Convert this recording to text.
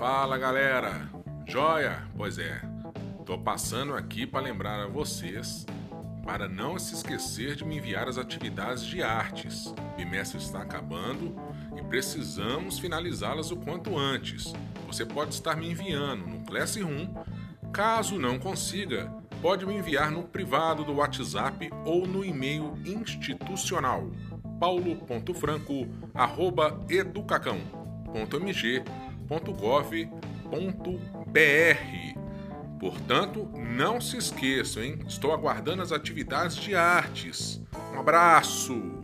Fala galera, joia? Pois é, tô passando aqui para lembrar a vocês para não se esquecer de me enviar as atividades de artes. O bimestre está acabando e precisamos finalizá-las o quanto antes. Você pode estar me enviando no Classroom. Caso não consiga, pode me enviar no privado do WhatsApp ou no e-mail institucional paulo.franco@educacão.mg.gov.br. Portanto, não se esqueçam, hein? Estou aguardando as atividades de artes. Um abraço!